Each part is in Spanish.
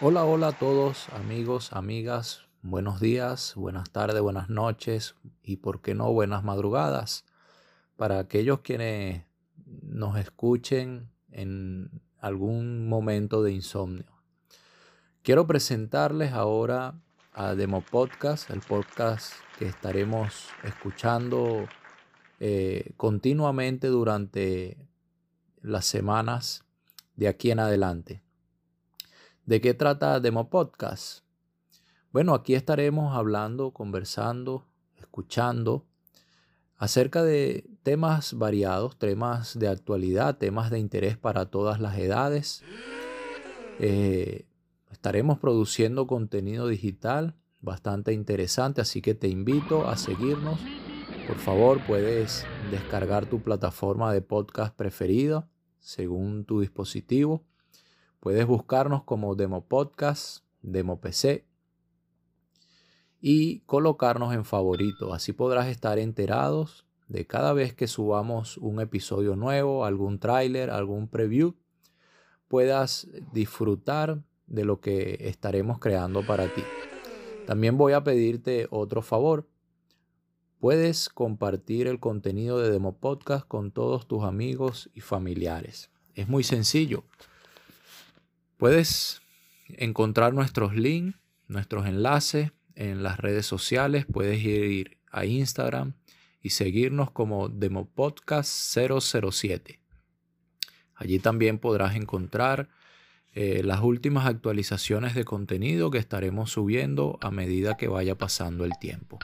Hola, hola a todos amigos, amigas, buenos días, buenas tardes, buenas noches y por qué no buenas madrugadas para aquellos quienes nos escuchen en algún momento de insomnio. Quiero presentarles ahora a Demo Podcast, el podcast que estaremos escuchando eh, continuamente durante las semanas de aquí en adelante. ¿De qué trata Demo Podcast? Bueno, aquí estaremos hablando, conversando, escuchando acerca de temas variados, temas de actualidad, temas de interés para todas las edades. Eh, estaremos produciendo contenido digital bastante interesante, así que te invito a seguirnos. Por favor, puedes descargar tu plataforma de podcast preferida según tu dispositivo Puedes buscarnos como Demo Podcast, Demo PC y colocarnos en favorito. Así podrás estar enterados de cada vez que subamos un episodio nuevo, algún tráiler, algún preview, puedas disfrutar de lo que estaremos creando para ti. También voy a pedirte otro favor. Puedes compartir el contenido de Demo Podcast con todos tus amigos y familiares. Es muy sencillo. Puedes encontrar nuestros links, nuestros enlaces en las redes sociales. Puedes ir a Instagram y seguirnos como Demopodcast 007. Allí también podrás encontrar eh, las últimas actualizaciones de contenido que estaremos subiendo a medida que vaya pasando el tiempo.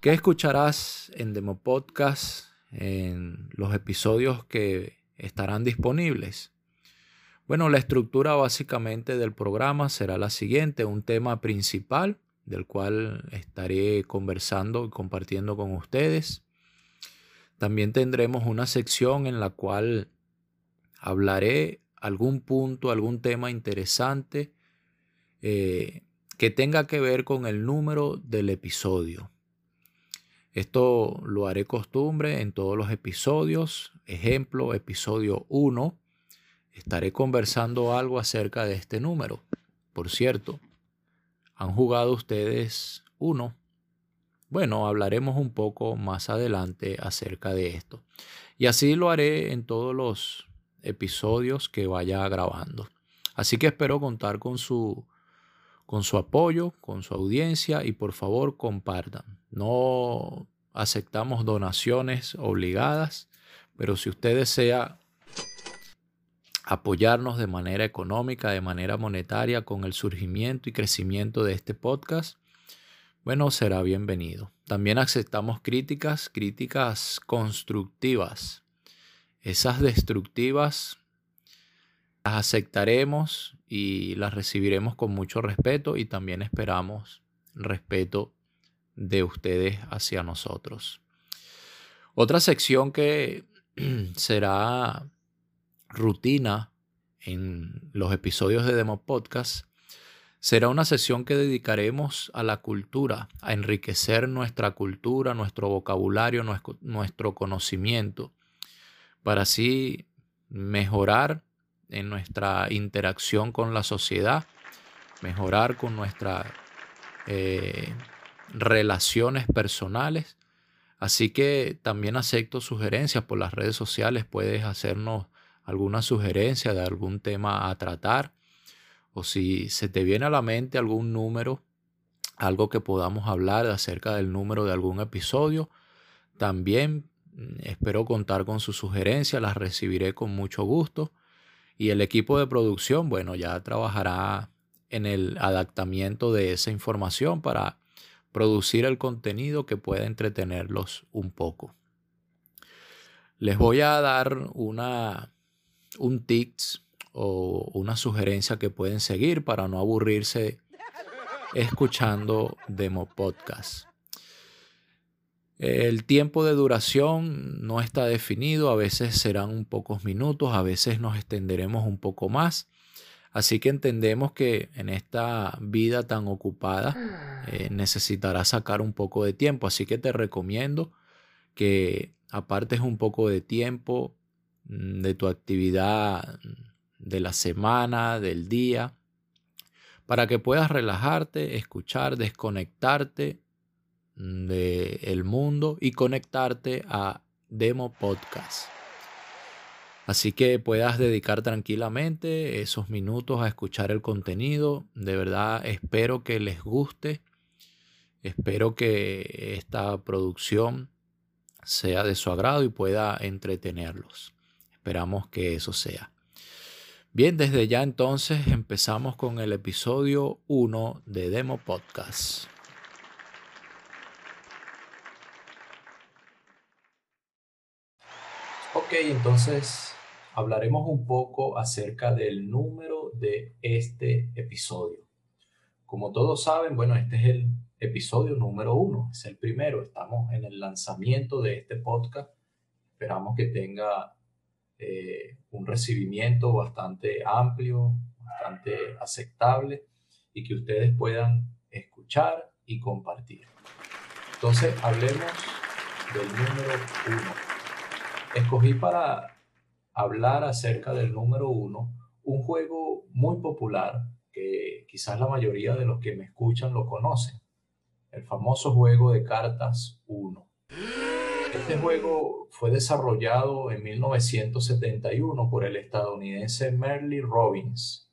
¿Qué escucharás en Demopodcast en los episodios que estarán disponibles? Bueno, la estructura básicamente del programa será la siguiente, un tema principal del cual estaré conversando y compartiendo con ustedes. También tendremos una sección en la cual hablaré algún punto, algún tema interesante eh, que tenga que ver con el número del episodio. Esto lo haré costumbre en todos los episodios. Ejemplo, episodio 1 estaré conversando algo acerca de este número. Por cierto, ¿han jugado ustedes uno? Bueno, hablaremos un poco más adelante acerca de esto. Y así lo haré en todos los episodios que vaya grabando. Así que espero contar con su, con su apoyo, con su audiencia y por favor compartan. No aceptamos donaciones obligadas, pero si usted desea apoyarnos de manera económica, de manera monetaria con el surgimiento y crecimiento de este podcast, bueno, será bienvenido. También aceptamos críticas, críticas constructivas. Esas destructivas las aceptaremos y las recibiremos con mucho respeto y también esperamos respeto de ustedes hacia nosotros. Otra sección que será rutina en los episodios de Demo Podcast será una sesión que dedicaremos a la cultura, a enriquecer nuestra cultura, nuestro vocabulario, nuestro, conocimiento, para así mejorar en nuestra interacción con la sociedad, mejorar con nuestras eh, relaciones personales. Así que también acepto sugerencias por las redes sociales. Puedes hacernos alguna sugerencia de algún tema a tratar o si se te viene a la mente algún número, algo que podamos hablar acerca del número de algún episodio, también mm, espero contar con su sugerencia, las recibiré con mucho gusto. Y el equipo de producción, bueno, ya trabajará en el adaptamiento de esa información para producir el contenido que pueda entretenerlos un poco. Les voy a dar una un tips o una sugerencia que pueden seguir para no aburrirse escuchando demo podcast. El tiempo de duración no está definido, a veces serán pocos minutos, a veces nos extenderemos un poco más. Así que entendemos que en esta vida tan ocupada eh, necesitará sacar un poco de tiempo. Así que te recomiendo que apartes un poco de tiempo de tu actividad de la semana, del día, para que puedas relajarte, escuchar, desconectarte del mundo y conectarte a Demo Podcast. Así que puedas dedicar tranquilamente esos minutos a escuchar el contenido. De verdad espero que les guste. Espero que esta producción sea de su agrado y pueda entretenerlos. Esperamos que eso sea. Bien, desde ya entonces empezamos con el episodio 1 de Demo Podcast. Ok, entonces hablaremos un poco acerca del número de este episodio. Como todos saben, bueno, este es el episodio número uno, es el primero. Estamos en el lanzamiento de este podcast. Esperamos que tenga eh, un recibimiento bastante amplio, bastante aceptable y que ustedes puedan escuchar y compartir. Entonces, hablemos del número uno. Escogí para hablar acerca del número uno, un juego muy popular que quizás la mayoría de los que me escuchan lo conocen, el famoso juego de cartas 1. Este juego fue desarrollado en 1971 por el estadounidense Merle Robbins.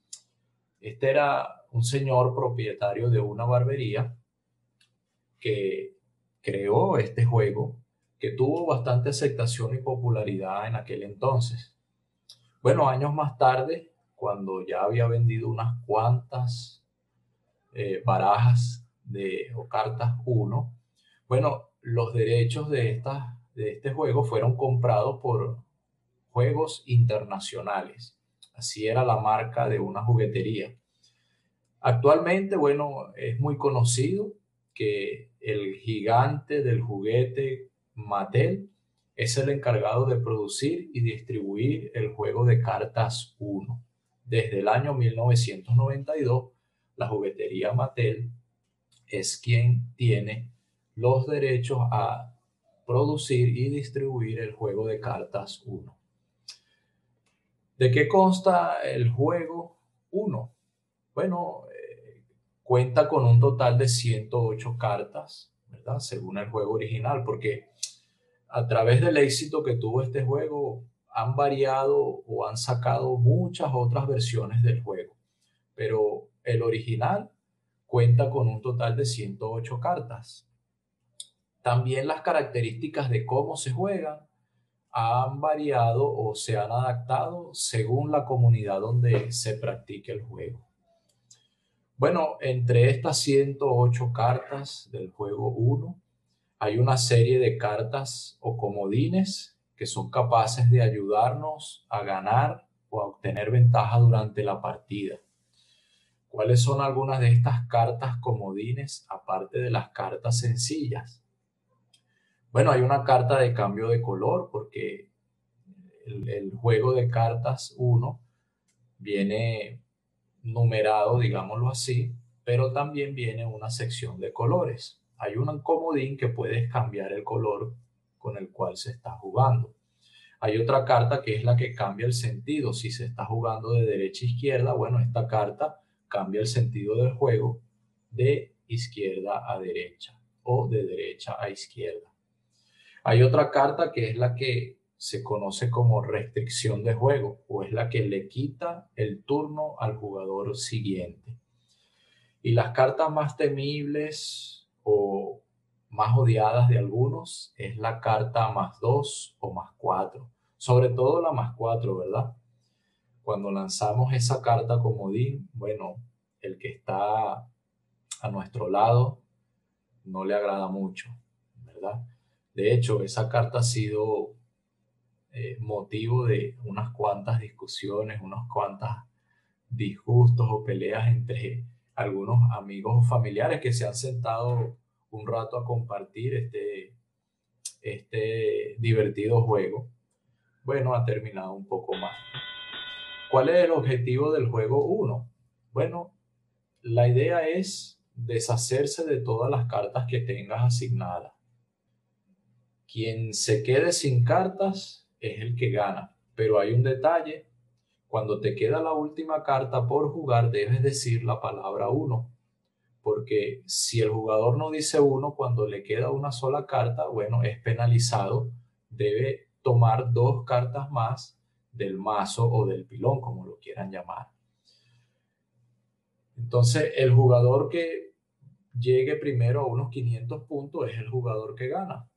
Este era un señor propietario de una barbería que creó este juego que tuvo bastante aceptación y popularidad en aquel entonces. Bueno, años más tarde, cuando ya había vendido unas cuantas eh, barajas de, o cartas 1, bueno, los derechos de, esta, de este juego fueron comprados por Juegos Internacionales. Así era la marca de una juguetería. Actualmente, bueno, es muy conocido que el gigante del juguete Mattel es el encargado de producir y distribuir el juego de cartas 1. Desde el año 1992, la juguetería Mattel es quien tiene los derechos a producir y distribuir el juego de cartas 1. ¿De qué consta el juego 1? Bueno, eh, cuenta con un total de 108 cartas, ¿verdad? Según el juego original, porque a través del éxito que tuvo este juego, han variado o han sacado muchas otras versiones del juego. Pero el original cuenta con un total de 108 cartas. También las características de cómo se juegan han variado o se han adaptado según la comunidad donde se practique el juego. Bueno, entre estas 108 cartas del juego 1, hay una serie de cartas o comodines que son capaces de ayudarnos a ganar o a obtener ventaja durante la partida. ¿Cuáles son algunas de estas cartas comodines aparte de las cartas sencillas? Bueno, hay una carta de cambio de color porque el, juego de cartas 1 viene numerado, digámoslo así, pero también viene una sección de colores hay un comodín que puedes cambiar el color con el cual se está jugando. Hay otra carta que es la que cambia el sentido. Si se está jugando de derecha a izquierda, bueno, esta carta cambia el sentido del juego de izquierda a derecha o de derecha a izquierda. Hay otra carta que es la que se conoce como restricción de juego o es la que le quita el turno al jugador siguiente. Y las cartas más temibles o más odiadas de algunos es la carta más 2 o más 4. Sobre todo la más 4, ¿verdad? Cuando lanzamos esa carta comodín, bueno, el que está a nuestro lado no le agrada mucho, ¿verdad? De hecho, esa carta ha sido eh, motivo de unas cuantas discusiones, unas cuantas disgustos o peleas entre algunos amigos o familiares que se han sentado un rato a compartir este, este divertido juego. Bueno, ha terminado un poco más. ¿Cuál es el objetivo del juego 1? Bueno, la idea es deshacerse de todas las cartas que tengas asignadas. Quien se quede sin cartas es el que gana, pero hay un detalle. Cuando te queda la última carta por jugar, debes decir la palabra 1. Porque si el jugador no dice 1 cuando le queda una sola carta, bueno, es penalizado. Debe tomar dos cartas más del mazo o del pilón, como lo quieran llamar. Entonces, el jugador que llegue primero a unos 500 puntos es el jugador que gana,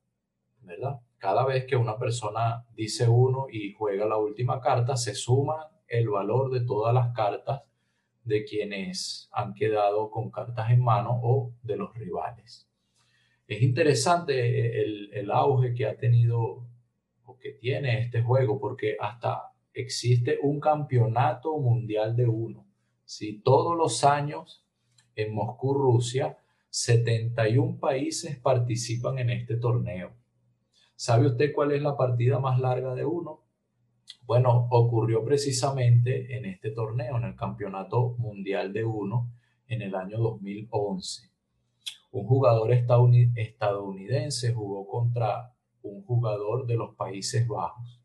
Cada vez que una persona dice uno y juega la última carta, se suma el valor de todas las cartas de quienes han quedado con cartas en mano o de los rivales. Es interesante el, el auge que ha tenido o que tiene este juego porque hasta existe un campeonato mundial de uno. Si todos los años en Moscú, Rusia, 71 países participan en este torneo. ¿Sabe usted cuál es la partida más larga de uno? Bueno, ocurrió precisamente en este torneo, en el Campeonato Mundial de Uno, en el año 2011. Un jugador estadounidense jugó contra un jugador de los Países Bajos.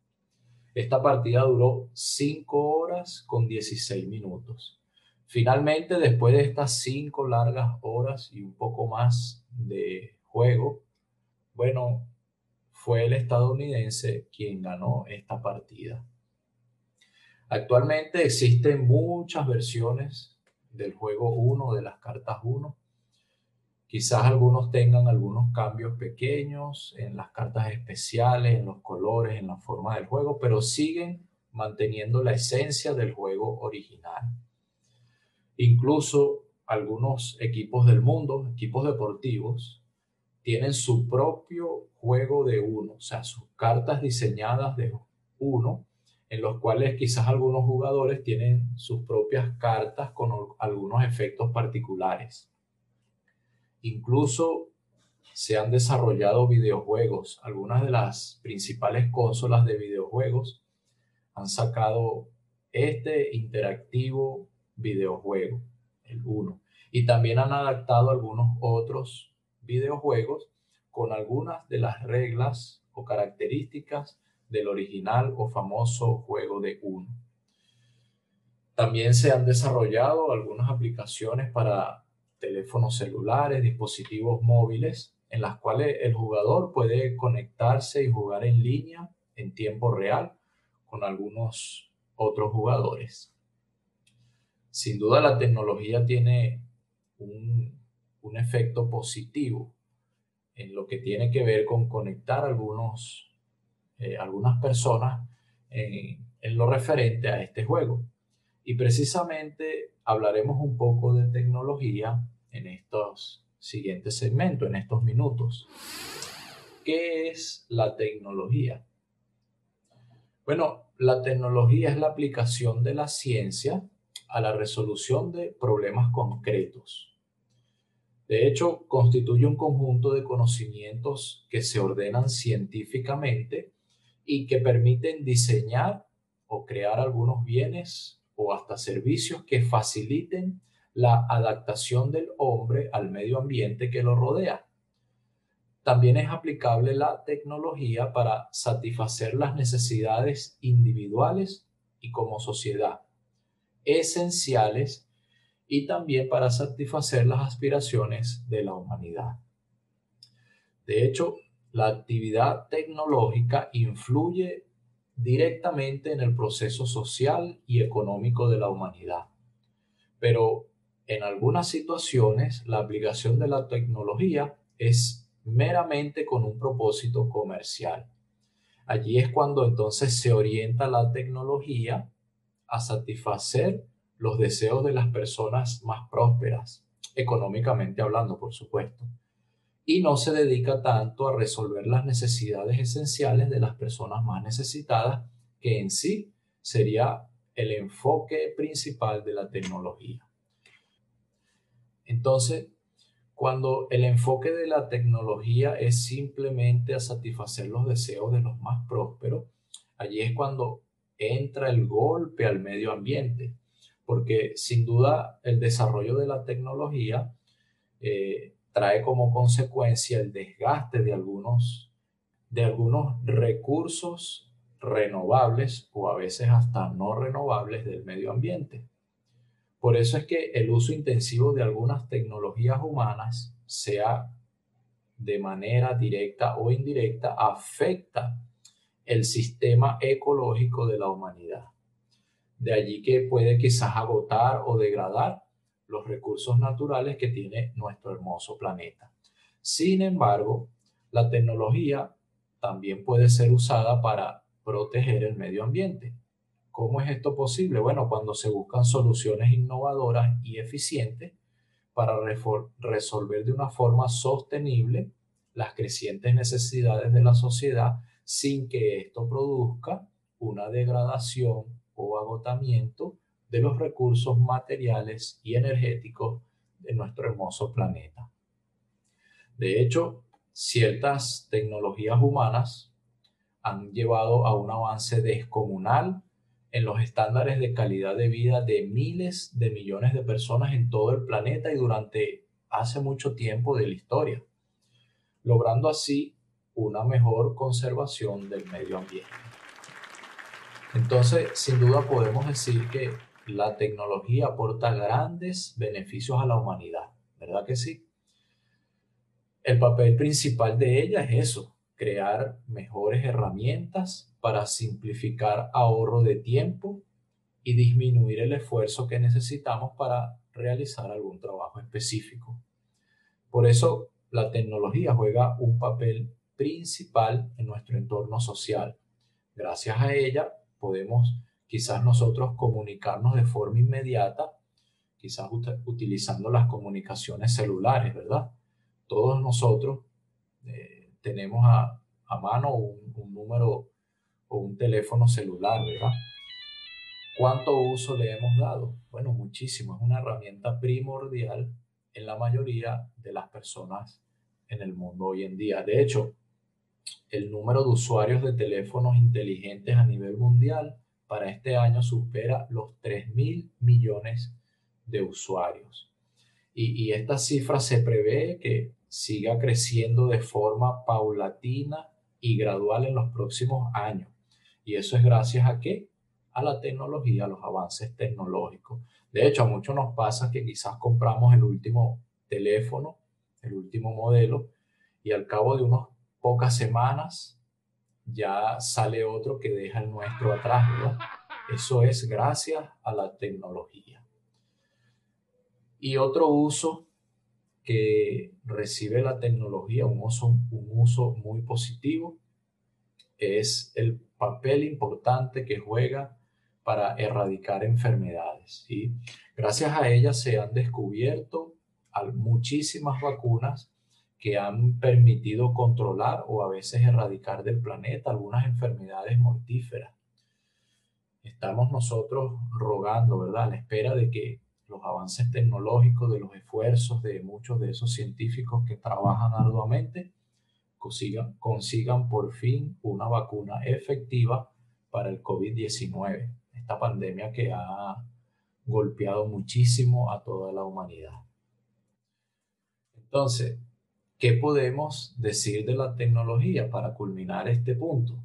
Esta partida duró 5 horas con 16 minutos. Finalmente, después de estas 5 largas horas y un poco más de juego, bueno, fue el estadounidense quien ganó esta partida. Actualmente existen muchas versiones del juego 1, de las cartas 1. Quizás algunos tengan algunos cambios pequeños en las cartas especiales, en los colores, en la forma del juego, pero siguen manteniendo la esencia del juego original. Incluso algunos equipos del mundo, equipos deportivos, tienen su propio juego de uno, o sea, sus cartas diseñadas de uno, en los cuales quizás algunos jugadores tienen sus propias cartas con algunos efectos particulares. Incluso se han desarrollado videojuegos. Algunas de las principales consolas de videojuegos han sacado este interactivo videojuego, el 1. Y también han adaptado algunos otros videojuegos con algunas de las reglas o características del original o famoso juego de uno. También se han desarrollado algunas aplicaciones para teléfonos celulares, dispositivos móviles, en las cuales el jugador puede conectarse y jugar en línea en tiempo real con algunos otros jugadores. Sin duda la tecnología tiene un un efecto positivo en lo que tiene que ver con conectar algunos, eh, algunas personas en, en lo referente a este juego. Y precisamente hablaremos un poco de tecnología en estos siguientes segmentos, en estos minutos. ¿Qué es la tecnología? Bueno, la tecnología es la aplicación de la ciencia a la resolución de problemas concretos de hecho, constituye un conjunto de conocimientos que se ordenan científicamente y que permiten diseñar o crear algunos bienes o hasta servicios que faciliten la adaptación del hombre al medio ambiente que lo rodea. También es aplicable la tecnología para satisfacer las necesidades individuales y como sociedad, esenciales y también para satisfacer las aspiraciones de la humanidad. De hecho, la actividad tecnológica influye directamente en el proceso social y económico de la humanidad. Pero en algunas situaciones la aplicación de la tecnología es meramente con un propósito comercial. Allí es cuando entonces se orienta la tecnología a satisfacer los deseos de las personas más prósperas, económicamente hablando, por supuesto, y no se dedica tanto a resolver las necesidades esenciales de las personas más necesitadas, que en sí sería el enfoque principal de la tecnología. Entonces, cuando el enfoque de la tecnología es simplemente a satisfacer los deseos de los más prósperos, allí es cuando entra el golpe al medio ambiente porque sin duda el desarrollo de la tecnología eh, trae como consecuencia el desgaste de algunos, de algunos recursos renovables o a veces hasta no renovables del medio ambiente. Por eso es que el uso intensivo de algunas tecnologías humanas, sea de manera directa o indirecta, afecta el sistema ecológico de la humanidad. De allí que puede quizás agotar o degradar los recursos naturales que tiene nuestro hermoso planeta. Sin embargo, la tecnología también puede ser usada para proteger el medio ambiente. ¿Cómo es esto posible? Bueno, cuando se buscan soluciones innovadoras y eficientes para resolver de una forma sostenible las crecientes necesidades de la sociedad sin que esto produzca una degradación o agotamiento de los recursos materiales y energéticos de nuestro hermoso planeta. De hecho, ciertas tecnologías humanas han llevado a un avance descomunal en los estándares de calidad de vida de miles de millones de personas en todo el planeta y durante hace mucho tiempo de la historia, logrando así una mejor conservación del medio ambiente. Entonces, sin duda podemos decir que la tecnología aporta grandes beneficios a la humanidad, ¿verdad que sí? El papel principal de ella es eso, crear mejores herramientas para simplificar ahorro de tiempo y disminuir el esfuerzo que necesitamos para realizar algún trabajo específico. Por eso, la tecnología juega un papel principal en nuestro entorno social. Gracias a ella podemos quizás nosotros comunicarnos de forma inmediata, quizás utilizando las comunicaciones celulares, ¿verdad? Todos nosotros eh, tenemos a, mano un, un número o un teléfono celular, ¿verdad? ¿Cuánto uso le hemos dado? Bueno, muchísimo. Es una herramienta primordial en la mayoría de las personas en el mundo hoy en día. De hecho, el número de usuarios de teléfonos inteligentes a nivel mundial para este año supera los 3 mil millones de usuarios. Y, y, esta cifra se prevé que siga creciendo de forma paulatina y gradual en los próximos años. Y eso es gracias a qué? A la tecnología, a los avances tecnológicos. De hecho, a muchos nos pasa que quizás compramos el último teléfono, el último modelo, y al cabo de unas pocas semanas ya sale otro que deja el nuestro atrás, ¿verdad? Eso es gracias a la tecnología. Y otro uso que recibe la tecnología, un uso, un uso muy positivo, es el papel importante que juega para erradicar enfermedades. ¿sí? Gracias a ella se han descubierto muchísimas vacunas que han permitido controlar o a veces erradicar del planeta algunas enfermedades mortíferas. Estamos nosotros rogando, ¿verdad? A la espera de que los avances tecnológicos, de los esfuerzos de muchos de esos científicos que trabajan arduamente, consigan, consigan por fin una vacuna efectiva para el COVID-19, esta pandemia que ha golpeado muchísimo a toda la humanidad. Entonces, ¿qué podemos decir de la tecnología para culminar este punto?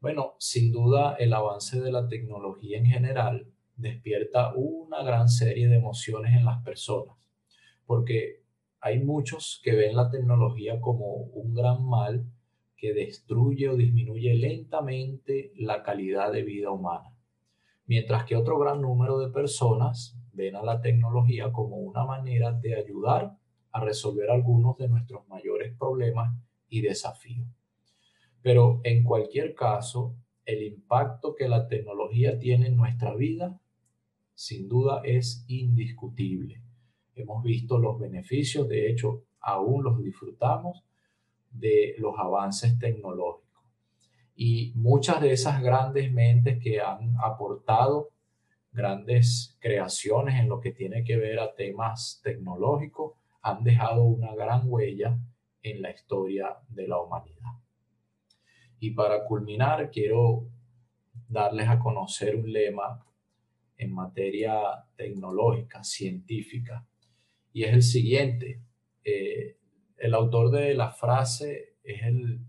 Bueno, sin duda el avance de la tecnología en general despierta una gran serie de emociones en las personas, porque hay muchos que ven la tecnología como un gran mal que destruye o disminuye lentamente la calidad de vida humana, mientras que otro gran número de personas ven a la tecnología como una manera de ayudar a resolver algunos de nuestros mayores problemas y desafíos. Pero en cualquier caso, el impacto que la tecnología tiene en nuestra vida sin duda es indiscutible. Hemos visto los beneficios, de hecho, aún los disfrutamos de los avances tecnológicos. Y muchas de esas grandes mentes que han aportado grandes creaciones en lo que tiene que ver a temas tecnológicos han dejado una gran huella en la historia de la humanidad. Y para culminar, quiero darles a conocer un lema en materia tecnológica, científica, y es el siguiente. Eh, el autor de la frase es el,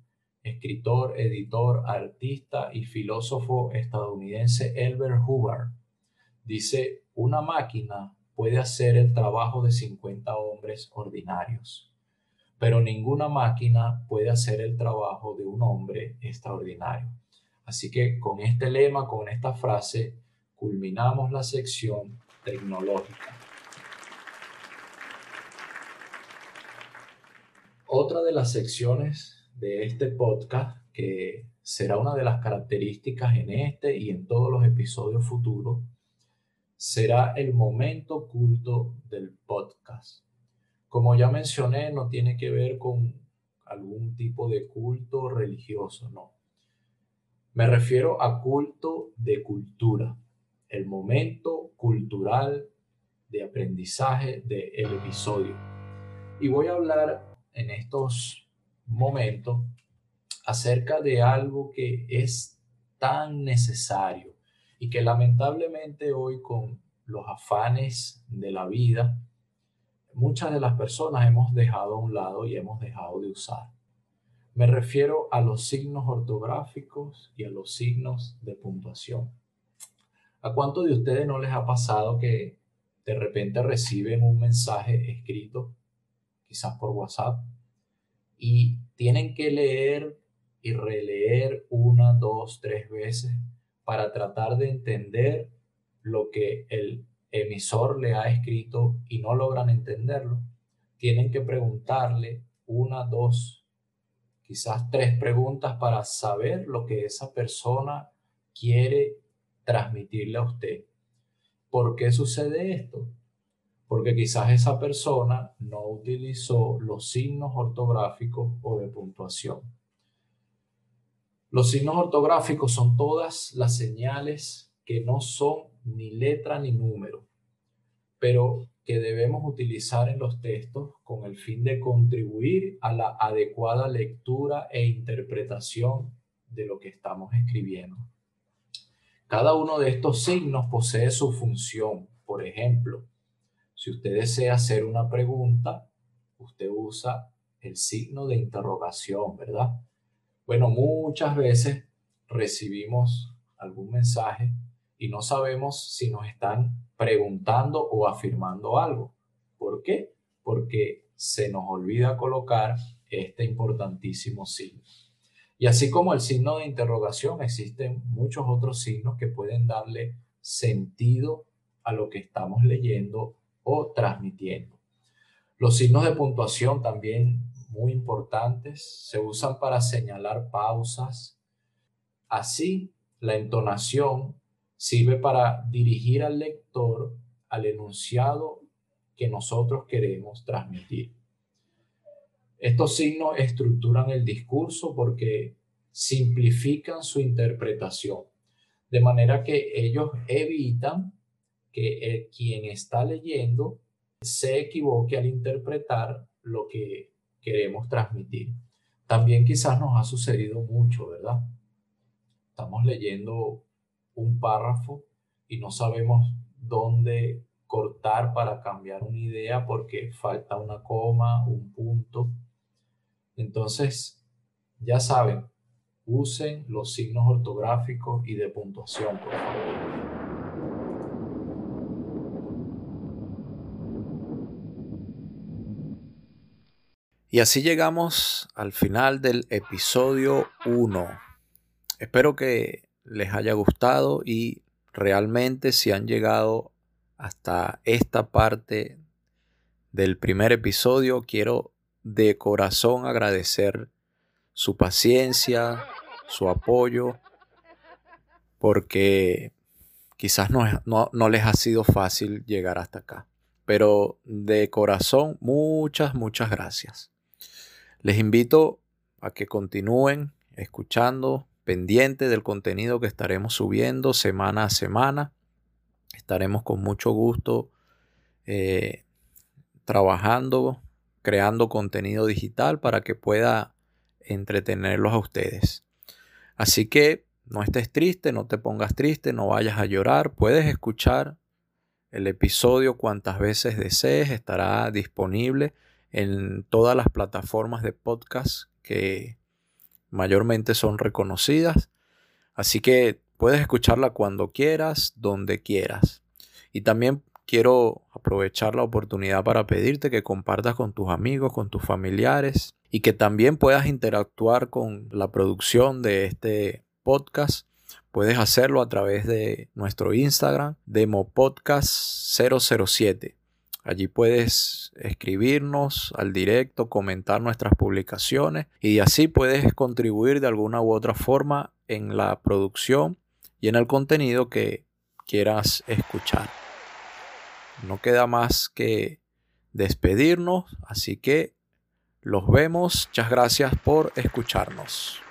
escritor, editor, artista y filósofo estadounidense Elbert Hubbard. Dice, una máquina puede hacer el trabajo de 50 hombres ordinarios, pero ninguna máquina puede hacer el trabajo de un hombre extraordinario. Así que con este lema, con esta frase, culminamos la sección tecnológica. Otra de las secciones de este podcast, que será una de las características en este y en todos los episodios futuros, será el momento oculto del podcast. Como ya mencioné, no tiene que ver con algún tipo de culto religioso, no. Me refiero a culto de cultura, el momento cultural de aprendizaje del episodio. Y voy a hablar en estos momentos acerca de algo que es tan necesario y que lamentablemente hoy con los afanes de la vida, muchas de las personas hemos dejado a un lado y hemos dejado de usar. Me refiero a los signos ortográficos y a los signos de puntuación. ¿A cuántos de ustedes no les ha pasado que de repente reciben un mensaje escrito, quizás por WhatsApp, y tienen que leer y releer una, dos, tres veces para tratar de entender lo que el emisor le ha escrito y no logran entenderlo? Tienen que preguntarle una, dos, quizás tres preguntas para saber lo que esa persona quiere transmitirle a usted. ¿Por qué sucede esto? Porque quizás esa persona no utilizó los signos ortográficos o de puntuación. Los signos ortográficos son todas las señales que no son ni letra ni número, pero que debemos utilizar en los textos con el fin de contribuir a la adecuada lectura e interpretación de lo que estamos escribiendo. Cada uno de estos signos posee su función. Por ejemplo, si usted desea hacer una pregunta, usted usa el signo de interrogación, ¿verdad? Bueno, muchas veces recibimos algún mensaje y no sabemos si nos están preguntando o afirmando algo. ¿Por qué? Porque se nos olvida colocar este importantísimo signo. Y así como el signo de interrogación, existen muchos otros signos que pueden darle sentido a lo que estamos leyendo o transmitiendo. Los signos de puntuación también muy importantes se usan para señalar pausas. Así, la entonación sirve para dirigir al lector al enunciado que nosotros queremos transmitir. Estos signos estructuran el discurso porque simplifican su interpretación, de manera que ellos evitan que el, quien está leyendo se equivoque al interpretar lo que queremos transmitir. También quizás nos ha sucedido mucho, ¿verdad? Estamos leyendo un párrafo y no sabemos dónde cortar para cambiar una idea porque falta una coma, un punto. Entonces, ya saben, usen los signos ortográficos y de puntuación, por favor. Y así llegamos al final del episodio 1. Espero que les haya gustado y realmente si han llegado hasta esta parte del primer episodio, quiero de corazón agradecer su paciencia, su apoyo, porque quizás no, no, les ha sido fácil llegar hasta acá. Pero de corazón, muchas, muchas gracias. Les invito a que continúen escuchando, pendiente del contenido que estaremos subiendo semana a semana. Estaremos con mucho gusto eh, trabajando creando contenido digital para que pueda entretenerlos a ustedes. Así que no estés triste, no te pongas triste, no vayas a llorar, puedes escuchar el episodio cuantas veces desees, estará disponible en todas las plataformas de podcast que mayormente son reconocidas. Así que puedes escucharla cuando quieras, donde quieras. Y también quiero aprovechar la oportunidad para pedirte que compartas con tus amigos, con tus familiares y que también puedas interactuar con la producción de este podcast. Puedes hacerlo a través de nuestro Instagram, demopodcast007. Allí puedes escribirnos al directo, comentar nuestras publicaciones y así puedes contribuir de alguna u otra forma en la producción y en el contenido que quieras escuchar. No queda más que despedirnos, así que los vemos. Muchas gracias por escucharnos.